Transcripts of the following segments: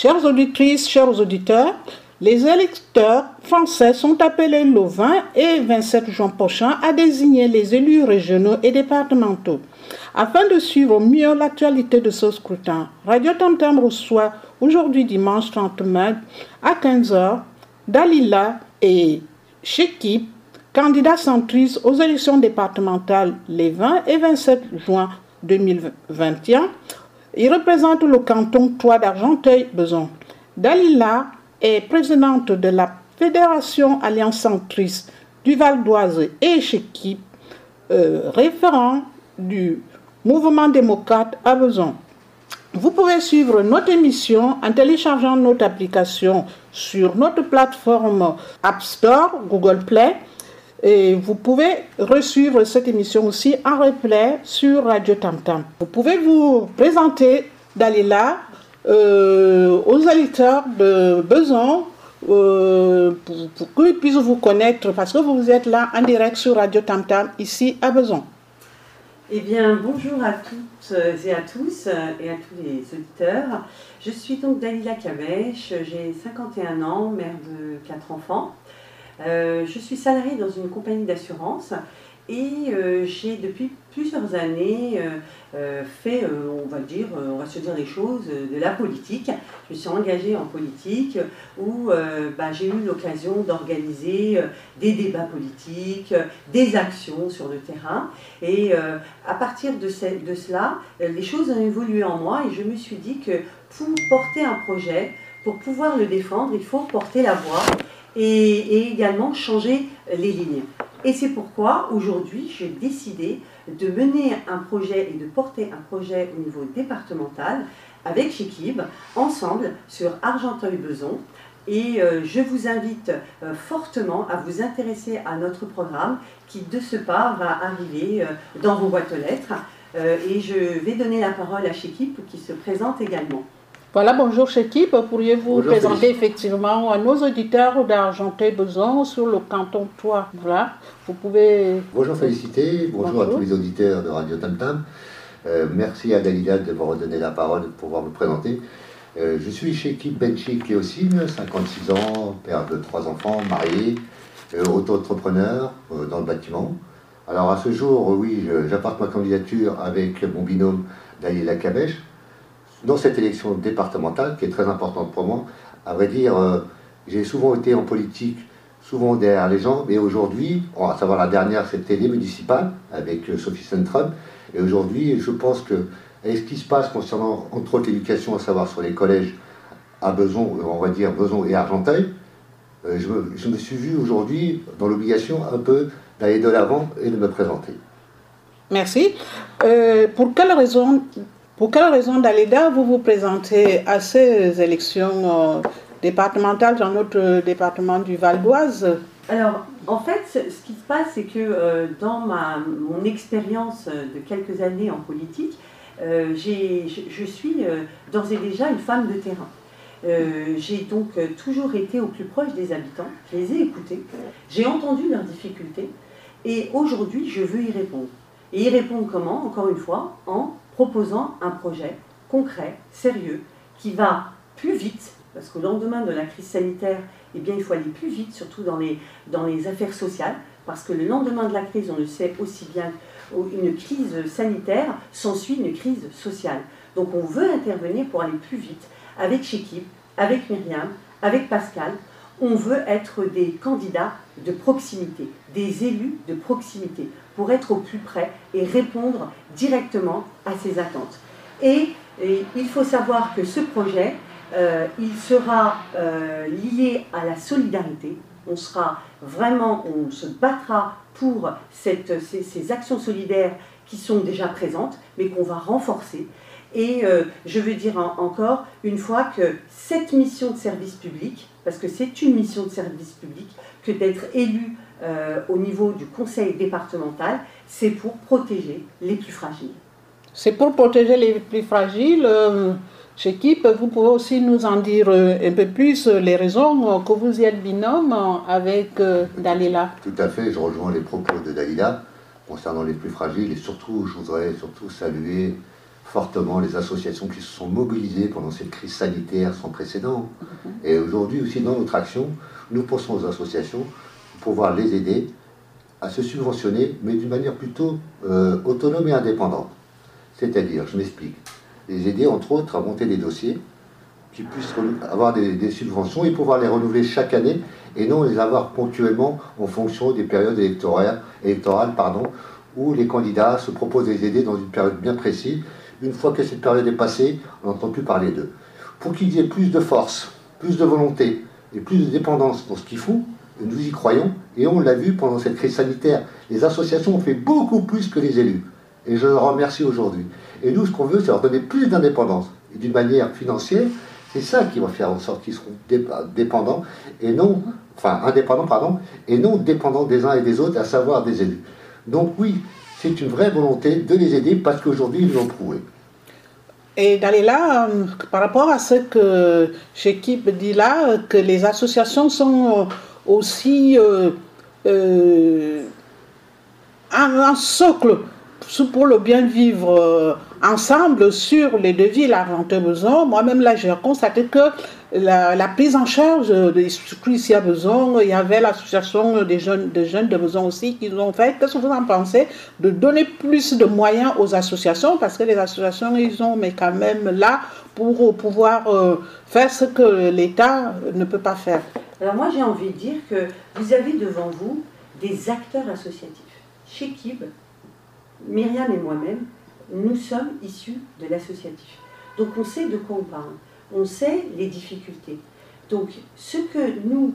Chères auditrices, chers auditeurs, les électeurs français sont appelés le 20 et 27 juin prochain à désigner les élus régionaux et départementaux. Afin de suivre au mieux l'actualité de ce scrutin, Radio Tantam reçoit aujourd'hui dimanche 30 mai à 15h Dalila et Chekip, candidats centristes aux élections départementales les 20 et 27 juin 2021. Ils représentent le canton 3 d'Argenteuil-Beson. Dalila est présidente de la Fédération Alliance Centriste du Val d'Oise et Chekip, euh, référent du mouvement démocrate à Beson. Vous pouvez suivre notre émission en téléchargeant notre application sur notre plateforme App Store, Google Play. Et vous pouvez resuivre cette émission aussi en replay sur Radio Tam Tam. Vous pouvez vous présenter Dalila euh, aux électeurs de Beson euh, pour, pour qu'ils puissent vous connaître parce que vous êtes là en direct sur Radio Tam Tam ici à Beson. Eh bien, bonjour à toutes et à tous et à tous les auditeurs. Je suis donc Dalila Kabèche, j'ai 51 ans, mère de 4 enfants. Euh, je suis salariée dans une compagnie d'assurance et euh, j'ai depuis plusieurs années euh, fait, on va dire, on va se dire les choses, de la politique. Je me suis engagée en politique où bah, j'ai eu l'occasion d'organiser des débats politiques, des actions sur le terrain. Et à partir de cela, les choses ont évolué en moi et je me suis dit que pour porter un projet, pour pouvoir le défendre, il faut porter la voix et, également changer les lignes. Et c'est pourquoi aujourd'hui j'ai décidé de mener un projet et de porter un projet au niveau départemental avec Chekib, ensemble sur Argenteuil-Beson. Et euh, je vous invite euh, fortement à vous intéresser à notre programme qui de ce pas va arriver euh, dans vos boîtes aux lettres. et je vais donner la parole à Chekib qui se présente également. Voilà, bonjour Chekip. Pourriez-vous présenter effectivement à nos auditeurs d'Argenteuil Beson sur le canton 3 Voilà, vous pouvez. Bonjour Félicité, bonjour, à tous les auditeurs de Radio Tam Tam. Euh, merci à Dalila de me redonner la parole pour pouvoir me présenter. Euh, je suis Chekip Benchik aussi, 56 ans, père de trois enfants, marié, euh, auto-entrepreneur dans le bâtiment. Alors à ce jour, oui, j'apporte ma candidature avec mon binôme Dalila Kabesh dans cette élection départementale, qui est très importante pour moi, à vrai dire, euh, j'ai souvent été en politique, souvent derrière les gens, mais aujourd'hui, à savoir la dernière, c'était les municipales, avec euh, Sophie Centrum, et aujourd'hui, je pense que, et ce qui se passe concernant, entre autres, l'éducation, à savoir sur les collèges à Beson, on va dire Beson et Argenteuil, euh, je me suis vu aujourd'hui dans l'obligation un peu d'aller de l'avant et de me présenter. Merci. pour quelle raison pour quelle raison, Dalida, vous vous présentez à ces élections euh, départementales dans notre département du Val d'Oise? Alors, en fait, ce qui se passe, c'est que euh, dans ma, mon expérience de quelques années en politique, euh, je, suis d'ores et déjà une femme de terrain. j'ai donc toujours été au plus proche des habitants, je les ai écoutés, j'ai entendu leurs difficultés. Et aujourd'hui je veux y répondre. Et y répondre comment Encore une fois, en proposant un projet concret, sérieux, qui va plus vite, parce qu'au lendemain de la crise sanitaire, eh il faut aller plus vite, surtout dans les, dans les affaires sociales, parce que le lendemain de la crise, on le sait aussi bien, une crise sanitaire s'ensuit une crise sociale. Donc on veut intervenir pour aller plus vite avec Chekib, avec Myriam, avec Pascal. On veut être des candidats de proximité, des élus de proximité pour être au plus près et répondre directement à ces attentes. Et, il faut savoir que ce projet, euh, il sera euh, lié à la solidarité. On sera vraiment, on se battra pour ces, actions solidaires qui sont déjà présentes, mais qu'on va renforcer. Et euh, je veux dire encore une fois que cette mission de service public, parce que c'est une mission de service public, que d'être élu euh, au niveau du conseil départemental, c'est pour protéger les plus fragiles. C'est pour protéger les plus fragiles. Euh, chez Kip, vous pouvez aussi nous en dire euh, un peu plus les raisons que vous y êtes binôme avec Dalila? Tout à fait, je rejoins les propos de Dalila concernant les plus fragiles et surtout, je voudrais surtout saluer fortement les associations qui se sont mobilisées pendant cette crise sanitaire sans précédent. Mhm. Et aujourd'hui aussi, dans notre action, nous pensons aux associations pour pouvoir les aider à se subventionner, mais d'une manière plutôt euh, autonome et indépendante. C'est-à-dire, je m'explique, les aider entre autres à monter des dossiers qui puissent avoir des, subventions et pouvoir les renouveler chaque année et non les avoir ponctuellement en fonction des périodes électorales, électorales pardon, où les candidats se proposent de les aider dans une période bien précise. Une fois que cette période est passée, on n'entend plus parler d'eux. Pour qu'ils aient plus de force, plus de volonté et plus de dépendance dans ce qu'ils font, nous y croyons et on l'a vu pendant cette crise sanitaire. Les associations ont fait beaucoup plus que les élus. Et je leur remercie aujourd'hui. Et nous, ce qu'on veut, c'est leur donner plus d'indépendance. Et d'une manière financière, c'est ça qui va faire en sorte qu'ils seront dépendants et non, enfin indépendants, pardon, et non dépendants des uns et des autres, à savoir des élus. Donc oui, c'est une vraie volonté de les aider parce qu'aujourd'hui, ils l'ont prouvé. Et d'aller là, euh, par rapport à ce que Chekib dit là, que les associations sont euh, aussi euh, un, socle pour le bien vivre ensemble sur les devis la rente besoin. Moi-même, là, j'ai constaté que la, prise en charge des s'il y a besoin, il y avait l'association des jeunes, de besoin aussi qui ont fait. Qu'est-ce que vous en pensez de donner plus de moyens aux associations? Parce que les associations, ils ont, mais quand même là pour pouvoir euh, faire ce que l'État ne peut pas faire. Alors moi, j'ai envie de dire que vous avez devant vous des acteurs associatifs. Chez Kib, Myriam et moi-même, nous sommes issus de l'associatif. Donc on sait de quoi on parle, on sait les difficultés. Donc ce que nous,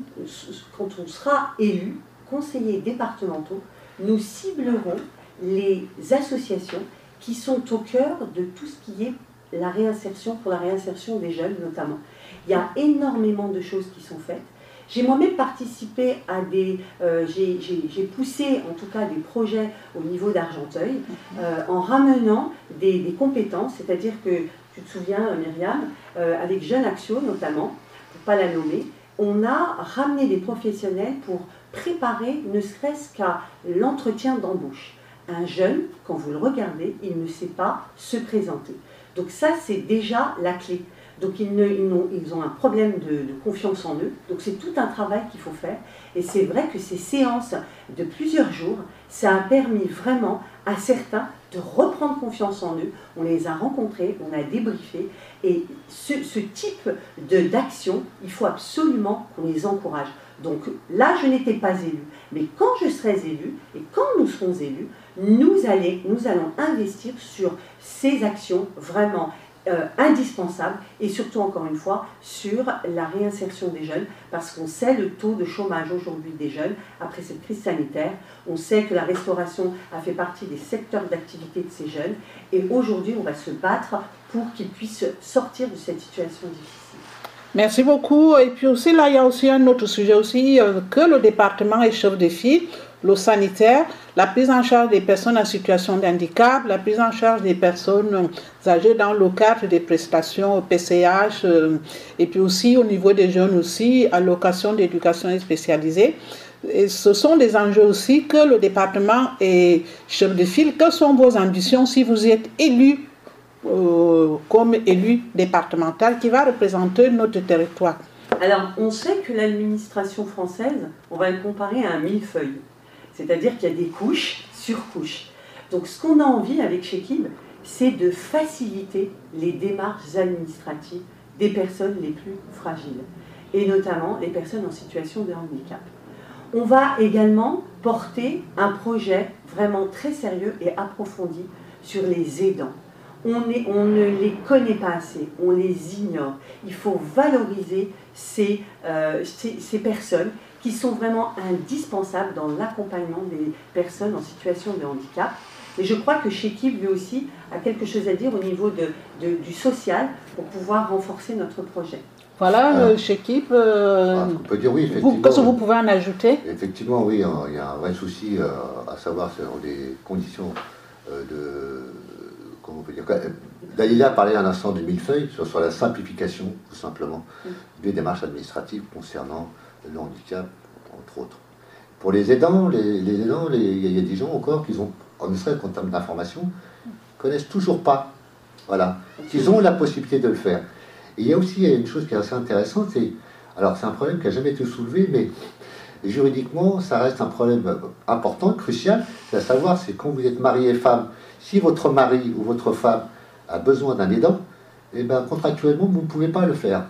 quand on sera élu, conseillers départementaux, nous ciblerons les associations qui sont au cœur de tout ce qui est la réinsertion, pour la réinsertion des jeunes notamment. Il y a énormément de choses qui sont faites. J'ai moi-même participé à des. Euh, j'ai poussé en tout cas des projets au niveau d'Argenteuil mhm. euh, en ramenant des, compétences, c'est-à-dire que, tu te souviens, Myriam, euh, avec Jeune Action notamment, pour ne pas la nommer, on a ramené des professionnels pour préparer ne serait-ce qu'à l'entretien d'embauche. Un jeune, quand vous le regardez, il ne sait pas se présenter. Donc ça, c'est déjà la clé. Donc ils, ont, un problème de, confiance en eux. Donc c'est tout un travail qu'il faut faire. Et c'est vrai que ces séances de plusieurs jours, ça a permis vraiment à certains de reprendre confiance en eux. On les a rencontrés, on a débriefé. Et ce, type d'action, il faut absolument qu'on les encourage. Donc là, je n'étais pas élue. Mais quand je serai élue, et quand nous serons élus, nous allons investir sur ces actions vraiment euh, indispensable et surtout encore une fois sur la réinsertion des jeunes parce qu'on sait le taux de chômage aujourd'hui des jeunes après cette crise sanitaire. On sait que la restauration a fait partie des secteurs d'activité de ces jeunes et aujourd'hui on va se battre pour qu'ils puissent sortir de cette situation difficile. Merci beaucoup. Et puis aussi là, il y a aussi un autre sujet aussi euh, que le département échauffe des filles l'eau sanitaire, la prise en charge des personnes en situation de handicap, la prise en charge des personnes âgées dans le cadre des prestations PCH, euh, et puis aussi au niveau des jeunes aussi, allocation d'éducation spécialisée. Ce sont des enjeux aussi que le département est chef de file. Quelles sont vos ambitions si vous êtes élu euh, comme élu départemental qui va représenter notre territoire? Alors, on sait que l'administration française, on va le comparer à un millefeuille. C'est-à-dire qu'il y a des couches sur couches. Donc ce qu'on a envie avec Shekib, c'est de faciliter les démarches administratives des personnes les plus fragiles, et notamment les personnes en situation de handicap. On va également porter un projet vraiment très sérieux et approfondi sur les aidants. On, on ne les connaît pas assez, on les ignore. Il faut valoriser ces, euh, ces, ces personnes qui sont vraiment indispensables dans l'accompagnement des personnes en situation de handicap. Et je crois que Shekib, lui aussi, a quelque chose à dire au niveau de, du social pour pouvoir renforcer notre projet. Voilà, ah. euh, euh ah, on peut dire oui, effectivement. Qu'est-ce que vous pouvez en ajouter? Effectivement, oui, hein, il y a un vrai souci euh, à savoir sur les conditions euh, de. Comment on peut dire Dalila parlait un instant de millefeuille sur, sur la simplification, tout simplement, mm. des démarches administratives concernant le handicap, entre autres. Pour les aidants, les, aidants, il y, a des gens encore qui ont, en serait qu'en termes d'information, connaissent toujours pas Voilà. Ils ont la possibilité de le faire. Et il y a aussi une chose qui est assez intéressante, c'est. Alors, c'est un problème qui n'a jamais été soulevé, mais juridiquement, ça reste un problème important, crucial. C'est à savoir, c'est quand vous êtes marié et femme, si votre mari ou votre femme a besoin d'un aidant, eh ben, contractuellement, vous ne pouvez pas le faire.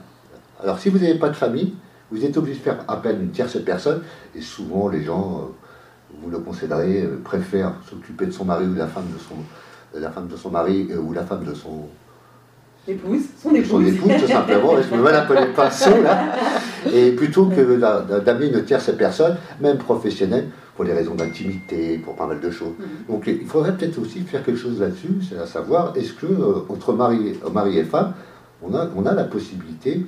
Alors, si vous n'avez pas de famille, vous êtes obligé de faire appel à une tierce personne, et souvent, les gens, euh, vous le considérez, euh, préfèrent s'occuper de son mari ou de la femme de son, la femme de euh, la femme de son épouse, son épouse. Son épouse, tout simplement, je me mets un peu les pinceaux là. Et plutôt que d'amener une tierce personne, même professionnelle, pour des raisons d'intimité, pour pas mal de choses. Mm-hmm. Donc il faudrait peut-être aussi faire quelque chose là-dessus, c'est à savoir, est-ce que euh, entre mari, mari, et femme, on a, on a la possibilité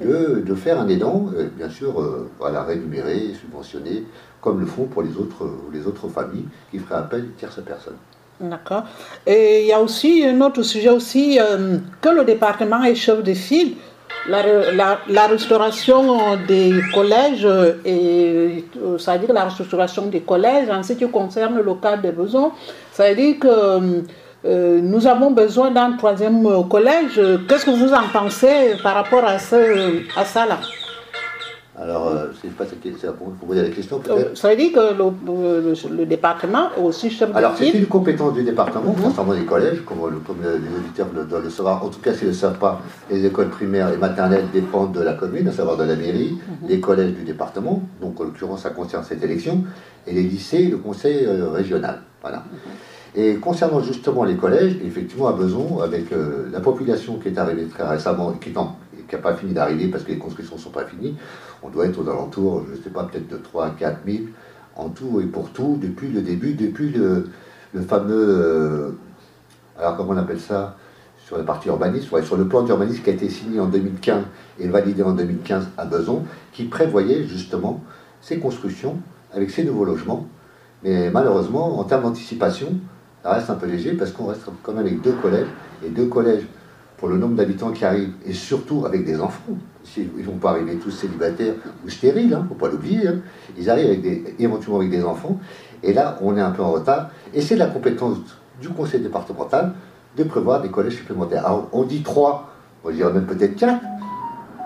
de, de, faire un aidant, euh, bien sûr, euh, voilà, rémunéré, subventionné, comme le font pour les autres, les autres familles qui feraient appel à tierce personne. D'accord. Et il y a aussi un autre sujet aussi euh, que le département est chef de file. La, restauration des collèges et c'est-à-dire la restauration des collèges en ce qui concerne le cas des besoins, ça veut dire que euh, nous avons besoin d'un troisième collège. Qu'est-ce que vous en pensez par rapport à, ce, à ça là? Alors, euh, c'est pas c'est pour poser la question peut-être. Euh, ça veut dire que le, le, département aussi chef Alors, c'est une compétence du département mhm. concernant les collèges, comme, les auditeurs doivent le savoir. En tout cas, s'ils ne le savent pas, les écoles primaires et maternelles dépendent de la commune, à savoir de la mairie, mhm. les collèges du département, donc en l'occurrence, ça concerne cette élection, et les lycées, le conseil euh, régional. Voilà. Mhm. Et concernant justement les collèges, effectivement, à besoin, avec la population qui est arrivée très récemment et qui n'a pas fini d'arriver parce que les constructions ne sont pas finies, on doit être aux alentours, je ne sais pas, peut-être de 3 à 4 000 en tout et pour tout, depuis le début, depuis le, fameux. Euh, alors, comment on appelle ça Sur la partie urbaniste, sur le plan d'urbanisme qui a été signé en 2015 et validé en 2015 à Beson, qui prévoyait justement ces constructions avec ces nouveaux logements. Mais malheureusement, en termes d'anticipation, ça reste un peu léger parce qu'on reste quand même avec deux collèges, et deux collèges pour le nombre d'habitants qui arrivent, et surtout avec des enfants. Ils ne vont pas arriver tous célibataires ou stériles, il hein, ne faut pas l'oublier. Hein. Ils arrivent éventuellement avec des enfants. Et là, on est un peu en retard. Et c'est la compétence du conseil départemental de prévoir des collèges supplémentaires. Alors, on dit trois, on dirait même peut-être quatre.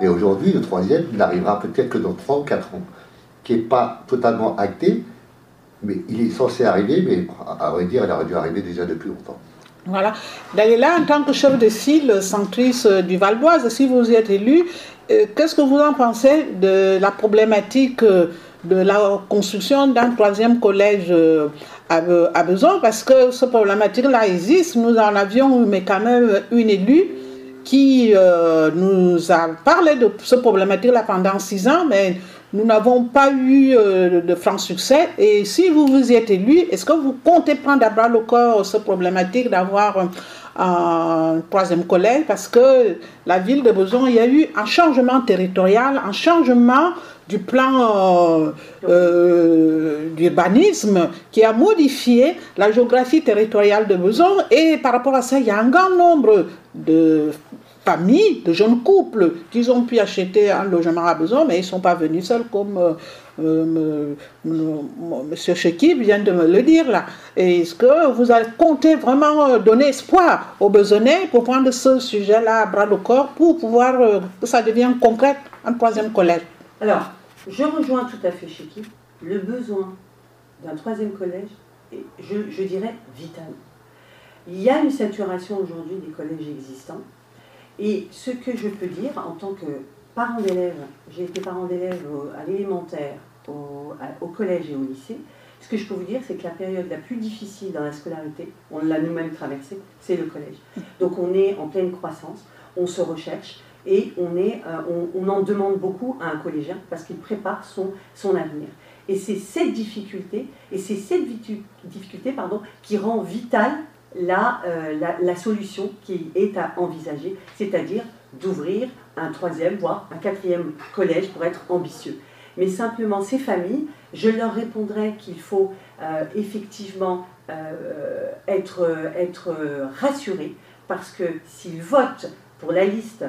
Et aujourd'hui, le troisième n'arrivera peut-être que dans trois ou quatre ans, qui n'est pas totalement acté, mais il est censé arriver, mais à vrai dire, il aurait dû arriver déjà depuis longtemps. Voilà. D'ailleurs, là, en tant que chef de file centriste du Val d'Oise, si vous êtes élu, euh, qu'est-ce que vous en pensez de la problématique euh, de la construction d'un troisième collège euh, à, besoin? Parce que ce problématique-là existe. Nous en avions, mais quand même, une élue qui nous a parlé de ce problématique-là pendant six ans, mais nous n'avons pas eu de franc succès. Et si vous vous y êtes élu, est-ce que vous comptez prendre à bras le corps ce problématique d'avoir un troisième collège parce que la ville de Besançon, il y a eu un changement territorial, un changement du plan euh, euh, d'urbanisme qui a modifié la géographie territoriale de Besançon et par rapport à ça, il y a un grand nombre de familles, de jeunes couples qui ont pu acheter un logement à Besançon, mais ils ne sont pas venus seuls comme euh, euh, Monsieur Chekib vient de me le dire là. Est-ce que vous allez compter vraiment euh, donner espoir aux besognais pour prendre ce sujet-là à bras le corps pour pouvoir euh, que ça devienne concret en troisième collège Alors, je rejoins tout à fait Chekib. Le besoin d'un troisième collège je, je dirais, vital. Il y a une saturation aujourd'hui des collèges existants. Et ce que je peux dire en tant que parent d'élèves, j'ai été parent d'élèves à l'élémentaire, au, collège et au lycée. Ce que je peux vous dire, c'est que la période la plus difficile dans la scolarité, on l'a nous-mêmes traversée, c'est le collège. Donc on est en pleine croissance, on se recherche et on, est, euh, on, en demande beaucoup à un collégien parce qu'il prépare son, son avenir. Et c'est cette difficulté, et c'est cette difficulté pardon, qui rend vitale la, euh, la, solution qui est à envisager, c'est-à-dire d'ouvrir un troisième, voire un quatrième collège pour être ambitieux. Mais simplement, ces familles, je leur répondrai qu'il faut euh, effectivement euh, être, être rassurés parce que s'ils votent pour la liste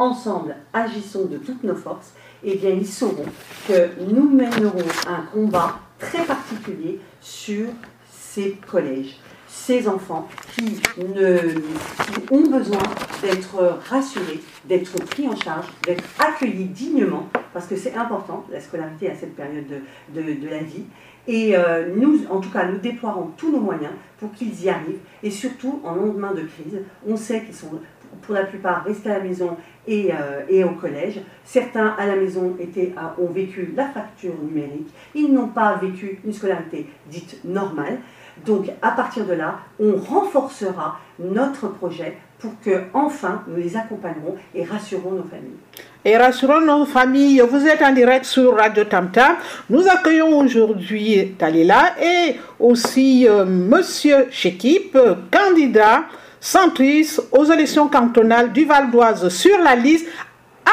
Ensemble, agissons de toutes nos forces, eh bien, ils sauront que nous mènerons un combat très particulier sur ces collèges ces enfants qui, ont besoin d'être rassurés, d'être pris en charge, d'être accueillis dignement, parce que c'est important, la scolarité à cette période de, la vie. Et euh, nous, en tout cas, nous déploierons tous nos moyens pour qu'ils y arrivent. Et surtout, en lendemain de crise, on sait qu'ils sont pour la plupart restés à la maison et, euh, et, au collège. Certains à la maison étaient, ont vécu la fracture numérique. Ils n'ont pas vécu une scolarité dite normale. Donc à partir de là, on renforcera notre projet pour que enfin nous les accompagnerons et rassurons nos familles. Et rassurons nos familles. Vous êtes en direct sur Radio Tamta. Nous accueillons aujourd'hui Talila et aussi. Euh, Monsieur Chekip, candidat centriste aux élections cantonales du Val d'Oise sur la liste.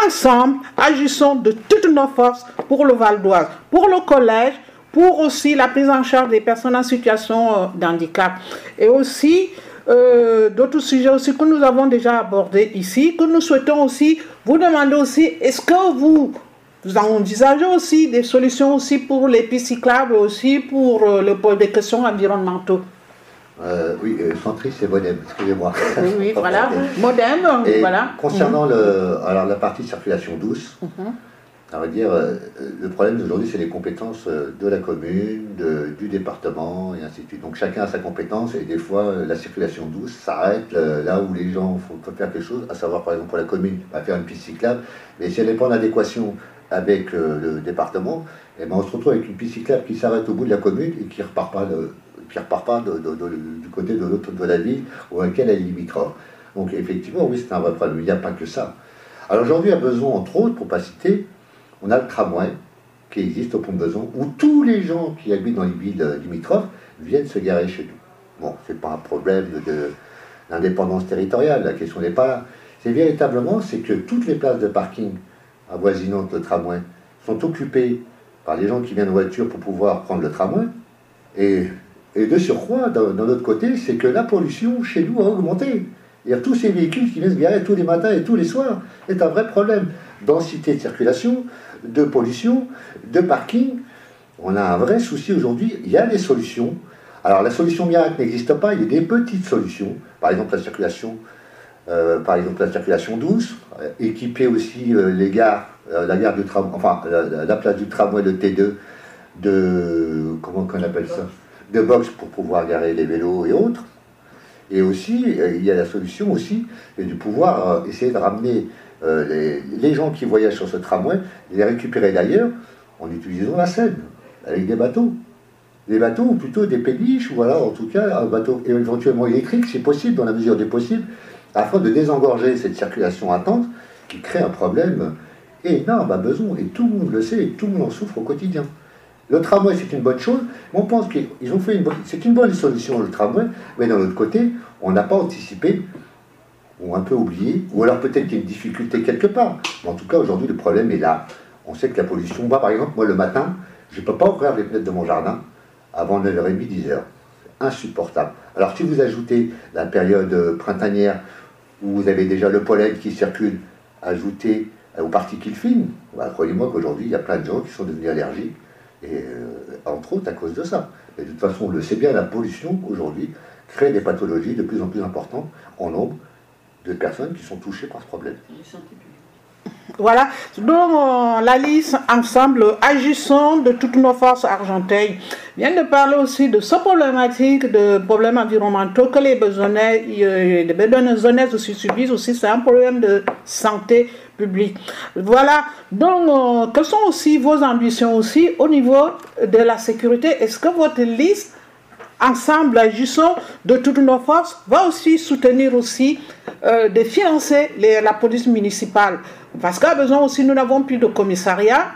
Ensemble, agissons de toutes nos forces pour le Val d'Oise, pour le collège, pour aussi la prise en charge des personnes en situation euh, d'handicap. Et aussi, euh, d'autres sujets aussi que nous avons déjà abordés ici, que nous souhaitons aussi vous demander aussi, est-ce que vous, vous envisagez aussi des solutions aussi pour les pistes cyclables, aussi pour euh, le, des questions environnementales oui, centriste c'est modem, excusez-moi. Oui, oui voilà, modem, voilà. Concernant mhm. le, alors, la partie circulation douce, mhm on va dire, euh, le problème d'aujourd'hui, c'est les compétences euh, de la commune, du département, et ainsi de suite. Donc chacun a sa compétence, et des fois, euh, la circulation douce s'arrête là où les gens font faire quelque chose, à savoir, par exemple, pour la commune, va faire une piste cyclable, mais si elle n'est pas en adéquation avec le département, eh ben, on se retrouve avec une piste cyclable qui s'arrête au bout de la commune et qui ne repart pas, qui repart pas du côté de l'autre de la ville ou elle est limitrophe. Donc effectivement, oui, c'est un vrai problème. Il n'y a pas que ça. Alors aujourd'hui, a besoin, entre autres, pour pas citer, on a le tramway qui existe au pont de où tous les gens qui habitent dans les villes limitrophes viennent se garer chez nous. Bon, c'est pas un problème d'indépendance territoriale, la question n'est pas là. C'est véritablement, c'est que toutes les places de parking avoisinantes le tramway sont occupées par les gens qui viennent en voiture pour pouvoir prendre le tramway. Et, de surcroît, d'un autre côté, c'est que la pollution chez nous a augmenté. Il y a tous ces véhicules qui viennent se garer tous les matins et tous les soirs. C'est un vrai problème. Densité de circulation, de pollution, de parking. On a un vrai souci aujourd'hui. Il y a des solutions. Alors la solution miracle n'existe pas, il y a des petites solutions. Par exemple la circulation, euh, par exemple la circulation douce, euh, équiper aussi euh, les gares, la gare du tram, enfin la, place du tramway de T2 de comment qu'on appelle ça, de box pour pouvoir garer les vélos et autres. Et aussi, il y a la solution aussi de pouvoir essayer de ramener euh, les, gens qui voyagent sur ce tramway, les récupérer d'ailleurs en utilisant la Seine, avec des bateaux. Des bateaux, ou plutôt des péniches, ou voilà, en tout cas, un bateau éventuellement électrique, c'est possible, dans la mesure des possibles, afin de désengorger cette circulation attente qui crée un problème énorme à besoin, et tout le monde le sait, et tout le monde en souffre au quotidien. Le tramway, c'est une bonne chose, mais on pense qu'ils ont fait une bonne... C'est une bonne solution, le tramway, mais d'un autre côté, on n'a pas anticipé ou un peu oublié, ou alors peut-être qu'il y a une difficulté quelque part. Mais en tout cas, aujourd'hui, le problème est là. On sait que la pollution, par exemple, moi le matin, je ne peux pas ouvrir les fenêtres de mon jardin avant 9h30, 10h. C'est insupportable. Alors si vous ajoutez la période printanière où vous avez déjà le pollen qui circule, ajouté aux particules fines, bah, croyez-moi qu'aujourd'hui, il y a plein de gens qui sont devenus allergiques, et euh, entre autres à cause de ça. Et de toute façon, on le sait bien, la pollution aujourd'hui crée des pathologies de plus en plus importantes en nombre de personnes qui sont touchées par ce problème. Voilà, donc euh, la liste ensemble, agissons de toutes nos forces argentines, vient de parler aussi de ce problématique de problèmes environnementaux que les besoins, euh, les besoins aussi subissent aussi, c'est un problème de santé publique. Voilà, donc euh, quelles sont aussi vos ambitions aussi au niveau de la sécurité? Est-ce que votre liste ensemble, agissons de toutes nos forces, va aussi soutenir aussi euh, de financer la police municipale. Parce qu'à besoin aussi, nous n'avons plus de commissariat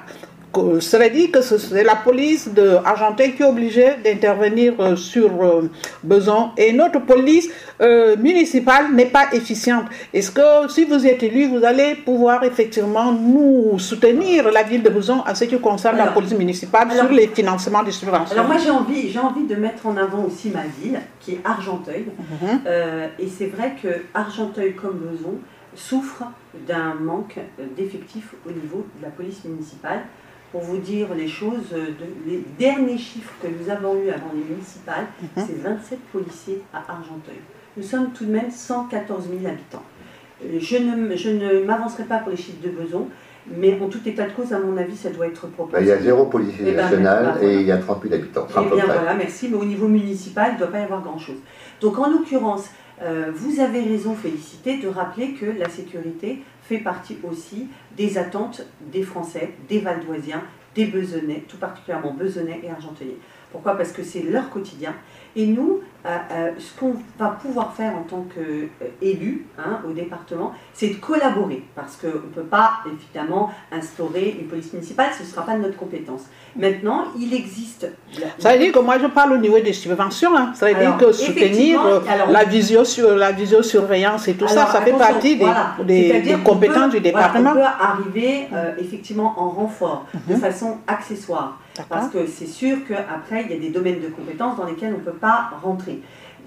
cela dit que c'est la police de Argenteuil qui est obligée d'intervenir euh, sur euh, besoin et notre police euh, municipale n'est pas efficiente. Est-ce que si vous êtes élu, vous allez pouvoir effectivement nous soutenir la ville de Besançon à ce qui concerne la police municipale sur les financements des subventions? Alors moi j'ai envie, j'ai envie de mettre en avant aussi ma ville qui est Argenteuil. Mhm. et c'est vrai que Argenteuil comme Besançon souffre d'un manque d'effectifs au niveau de la police municipale pour vous dire les choses, les derniers chiffres que nous avons eus avant les municipales, mhm. c'est 27 policiers à Argenteuil. Nous sommes tout de même 114 000 habitants. Je ne, je ne m'avancerai pas pour les chiffres de besoin, mais en tout état de cause, à mon avis, ça doit être proposé. Ben, il y a zéro policier eh ben, national ben, et il y a 30 000 habitants. Eh bien voilà, merci. Mais au niveau municipal, il ne doit pas y avoir grand-chose. Donc en l'occurrence, euh, vous avez raison, Félicité, de rappeler que la sécurité fait partie aussi des attentes des Français, des Valdoisiens, des Besonnais, tout particulièrement Besonnais et Argenteuillais. Pourquoi? Parce que c'est leur quotidien. Et nous, euh, euh, ce qu'on va pouvoir faire en tant qu'élu hein, au département, c'est de collaborer. Parce qu'on ne peut pas, évidemment, instaurer une police municipale, ce ne sera pas de notre compétence. Maintenant, il existe... Ça veut dire que moi, je parle au niveau des subventions. Hein. Ça veut dire que soutenir euh, la, visio sur, la visiosurveillance et tout ça, ça fait partie des, compétences du département. on peut arriver, effectivement, en renfort, de mhm. façon accessoire. Parce que c'est sûr qu'après, il y a des domaines de compétences dans lesquels on ne peut pas rentrer.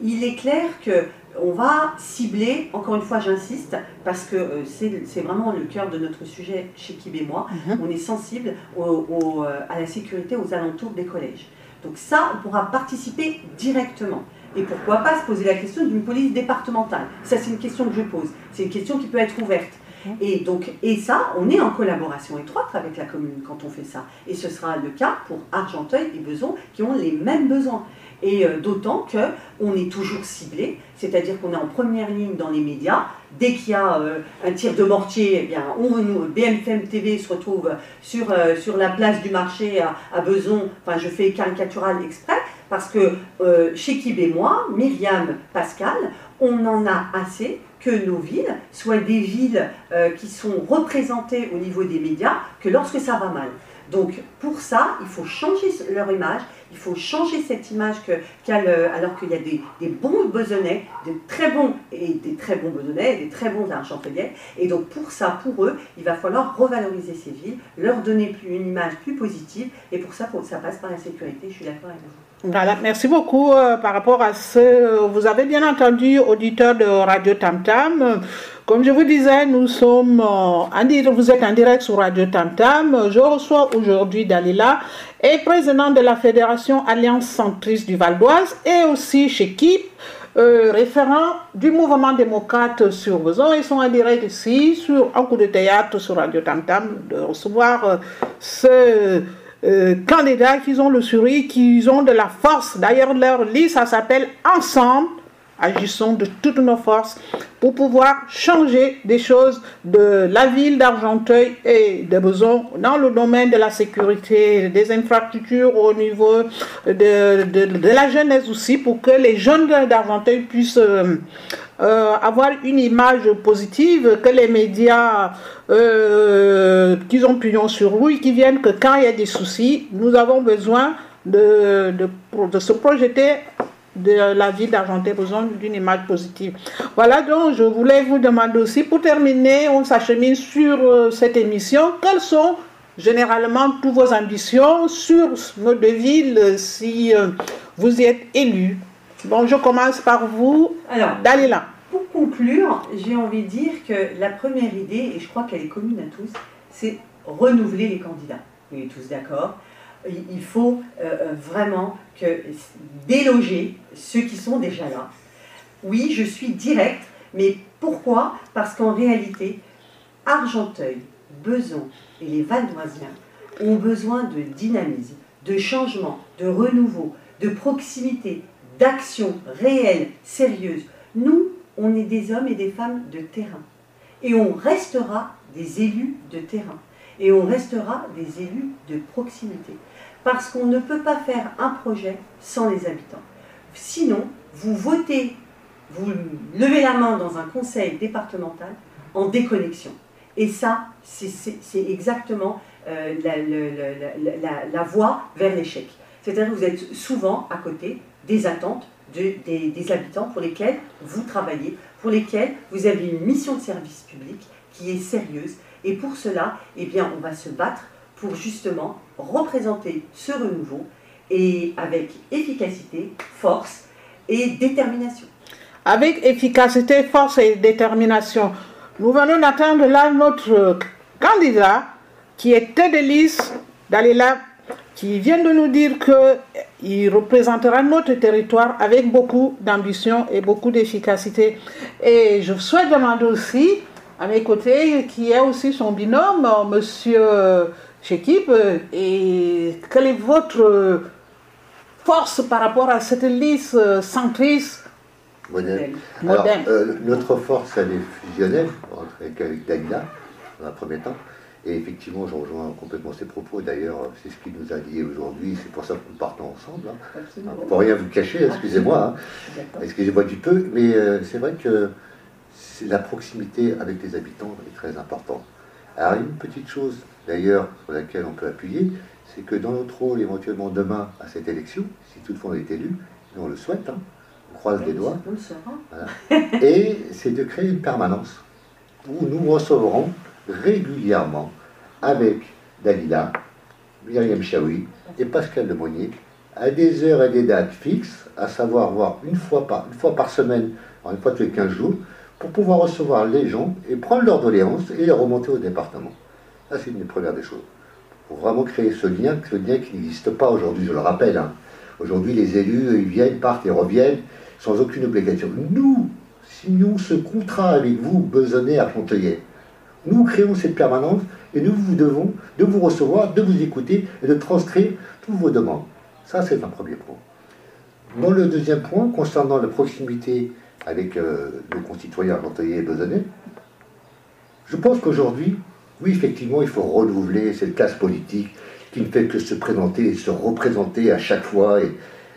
Il est clair que on va cibler, encore une fois j'insiste, parce que euh, c'est vraiment le cœur de notre sujet chez Kib et moi, mhm. on est sensible euh, à la sécurité aux alentours des collèges. Donc ça, on pourra participer directement. Et pourquoi pas se poser la question d'une police départementale? Ça, c'est une question que je pose. C'est une question qui peut être ouverte. Et, donc, et ça, on est en collaboration étroite avec la commune quand on fait ça. Et ce sera le cas pour Argenteuil et Beson qui ont les mêmes besoins. Et euh, d'autant qu'on est toujours ciblé, c'est-à-dire qu'on est en première ligne dans les médias. Dès qu'il y a euh, un tir de mortier, eh bien, on, BMFM TV se retrouve sur, euh, sur la place du marché à, à Beson. Enfin, je fais caricatural exprès, parce que chez Kib et moi, Myriam, Pascal, on en a assez que nos villes soient des villes euh, qui sont représentées au niveau des médias que lorsque ça va mal. Donc pour ça, il faut changer leur image, il faut changer cette image que, alors qu'il y a des, bons besonnais, des très bons et des très bons besonnais, des très bons argenteliers. Et donc pour ça, pour eux, il va falloir revaloriser ces villes, leur donner une image plus positive. Et pour ça, ça passe par la sécurité. Je suis d'accord avec vous. Voilà, merci beaucoup euh, par rapport à ce. Vous avez bien entendu, auditeur de Radio Tam Tam. Comme je vous disais, nous sommes euh, vous êtes en direct sur Radio Tam Tam. Je reçois aujourd'hui Dalila, et président de la Fédération Alliance Centriste du Val d'Oise, et aussi chez KIP, euh, référent du mouvement démocrate sur Beson. Ils sont en direct ici sur un coup de théâtre sur Radio Tam Tam de recevoir ce euh, candidats qui ont le sourire, qui ont de la force. D'ailleurs, leur liste, ça s'appelle Ensemble, agissons de toutes nos forces pour pouvoir changer des choses de la ville d'Argenteuil et de Beson dans le domaine de la sécurité, des infrastructures au niveau de, de, la jeunesse aussi, pour que les jeunes d'Argenteuil puissent euh, euh, avoir une image positive, que les médias euh, qui ont pignon sur rue, qui viennent que quand il y a des soucis, nous avons besoin de, de, se projeter de la ville d'Argenteuil, besoin d'une image positive. Voilà donc, je voulais vous demander aussi, pour terminer, on s'achemine sur euh, cette émission, quelles sont généralement toutes vos ambitions sur nos deux villes si vous y êtes élu? Bon, je commence par vous. Alors, Dalila. Pour conclure, j'ai envie de dire que la première idée, et je crois qu'elle est commune à tous, c'est renouveler les candidats. On est tous d'accord. Il faut euh, euh, vraiment que déloger ceux qui sont déjà là. Oui, je suis direct, mais pourquoi? Parce qu'en réalité, Argenteuil, Beson et les Valdoisiens ont besoin de dynamisme, de changement, de renouveau, de proximité, d'action réelle, sérieuse. Nous, on est des hommes et des femmes de terrain. Et on restera des élus de terrain. Et on restera des élus de proximité. Parce qu'on ne peut pas faire un projet sans les habitants. Sinon, vous votez, vous levez la main dans un conseil départemental en déconnexion. Et ça, c'est exactement euh, la, la voie vers l'échec. C'est-à-dire que vous êtes souvent à côté des attentes des, habitants pour lesquels vous travaillez, pour lesquels vous avez une mission de service public qui est sérieuse. Et pour cela, eh bien, on va se battre pour justement représenter ce renouveau et avec efficacité, force et détermination. Avec efficacité, force et détermination, nous venons d'attendre là notre candidat qui tête de Dalila qui vient de nous dire qu'il représentera notre territoire avec beaucoup d'ambition et beaucoup d'efficacité. Et je souhaite demander aussi à mes côtés qui est aussi son binôme, Monsieur Chekib, et quelle est votre force par rapport à cette liste centriste modèle. Alors, euh, notre force, elle est fusionnelle avec Dalila, dans un premier temps. Et effectivement, je rejoins complètement ses propos. D'ailleurs, c'est ce qui nous a liés aujourd'hui. C'est pour ça que nous partons ensemble. Hein. Pour rien vous cacher, excusez-moi. Hein. Excusez-moi du peu. Mais euh, c'est vrai que la proximité avec les habitants est très importante. Alors, une petite chose, d'ailleurs, sur laquelle on peut appuyer, c'est que dans notre rôle, éventuellement demain, à cette élection, si toutefois on est élu, et on le souhaite, hein, on croise les doigts, et c'est de créer une permanence où nous recevrons régulièrement avec Dalila, Myriam Chaoui et Pascal Lemonnier à des heures et des dates fixes, à savoir voir une fois par, une fois par semaine, une fois tous les 15 jours, pour pouvoir recevoir les gens et prendre leurs doléances et les remonter au département. Ça, c'est une des premières des choses. Pour vraiment créer ce lien, ce lien qui n'existe pas aujourd'hui, je le rappelle. Hein. Aujourd'hui, les élus, ils viennent, partent et reviennent sans aucune obligation. Nous signons ce contrat avec vous, Besonnet à. Nous créons cette permanence et nous vous devons de vous recevoir, de vous écouter et de transcrire toutes vos demandes. Ça, c'est un premier point. Dans le deuxième point, concernant la proximité avec euh, nos concitoyens argenteuillais et besonnais, je pense qu'aujourd'hui, oui, effectivement, il faut renouveler cette classe politique qui ne fait que se présenter et se représenter à chaque fois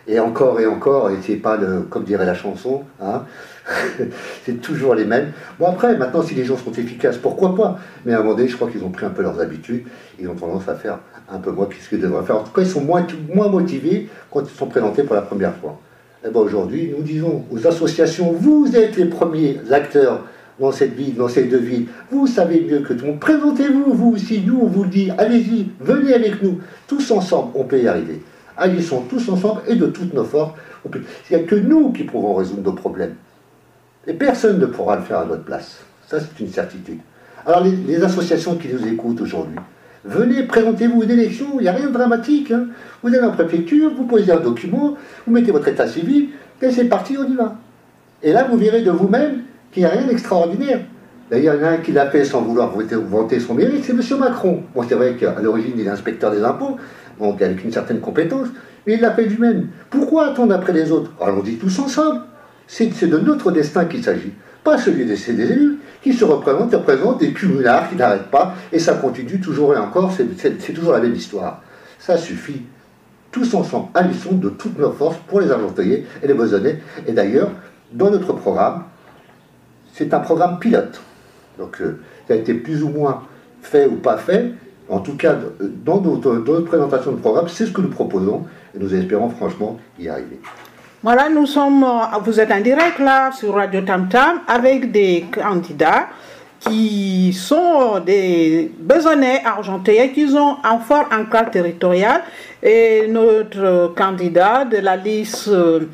et, encore et encore, et c'est pas le, comme dirait la chanson, hein, c'est toujours les mêmes. Bon, après, maintenant, si les gens sont efficaces, pourquoi pas? Mais à un moment donné, je crois qu'ils ont pris un peu leurs habitudes. Ils ont tendance à faire un peu moins qu'ils devraient faire. En tout cas, ils sont moins, motivés quand ils sont présentés pour la première fois. Et eh bien aujourd'hui, nous disons aux associations, vous êtes les premiers acteurs dans cette ville, dans ces deux. Vous savez mieux que tout le monde. Présentez-vous, vous aussi. Nous, on vous le dit. Allez-y, venez avec nous. Tous ensemble, on peut y arriver. Agissons tous ensemble et de toutes nos forces. Il n'y a que nous qui pourrons résoudre nos problèmes. Et personne ne pourra le faire à notre place. Ça, c'est une certitude. Alors, les, associations qui nous écoutent aujourd'hui, venez, présentez-vous une élection, il n'y a rien de dramatique. Hein. Vous allez en préfecture, vous posez un document, vous mettez votre état civil, et c'est parti, on y va. Et là, vous verrez de vous-même qu'il n'y a rien d'extraordinaire. D'ailleurs, il y en a un qui l'a fait sans vouloir vanter son mérite, c'est M. Macron. Bon, c'est vrai qu'à l'origine, il est inspecteur des impôts, donc avec une certaine compétence, mais il l'a fait lui-même. Pourquoi attendre après les autres? Allons-y tous ensemble. C'est de notre destin qu'il s'agit, pas celui des, des élus qui se représentent et représentent des cumulards qui n'arrêtent pas, et ça continue toujours et encore, c'est toujours la même histoire. Ça suffit. Tous ensemble, agissons de toutes nos forces pour les Argenteuillais et les Besonnais. Et d'ailleurs, dans notre programme, c'est un programme pilote. Donc, euh, ça a été plus ou moins fait ou pas fait. En tout cas, dans notre, dans notre présentation de programme, c'est ce que nous proposons et nous espérons franchement y arriver. Voilà, nous sommes, euh, vous êtes en direct là sur Radio Tam Tam avec des candidats qui sont des besonnais argentés, qui ont un fort encart territorial. Et notre candidat de la liste euh,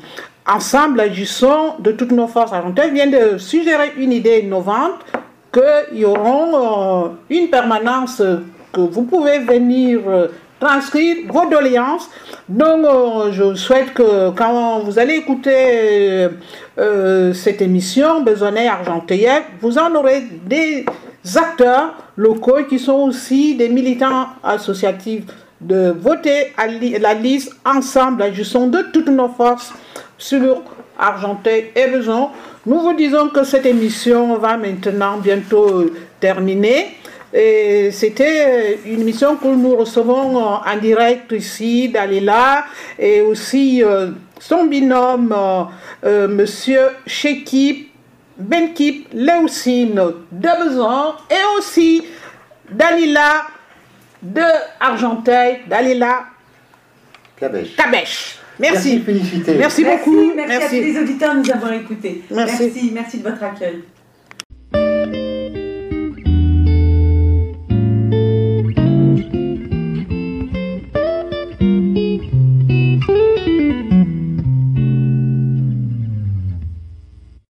Ensemble agissons de toutes nos forces argentines vient de suggérer une idée innovante qu'il y aura euh, une permanence que vous pouvez venir transcrire vos doléances. Donc, euh, je souhaite que quand vous allez écouter euh, cette émission, Besonnais Argenteuil, vous en aurez des acteurs locaux qui sont aussi des militants associatifs de voter à la liste ensemble, agissons de toutes nos forces sur Argenteuil et Beson. Nous vous disons que cette émission va maintenant bientôt terminer. Et c'était une mission que nous recevons en direct ici d'Alila et aussi euh, son binôme, euh, euh, Monsieur Shekip Benkip Leusine de Besan et aussi Dalila de Argenteuil, Dalila Kabech. Merci. Merci, merci beaucoup. Merci, merci, à tous les auditeurs de nous avoir écoutés. Merci, merci, merci de votre accueil.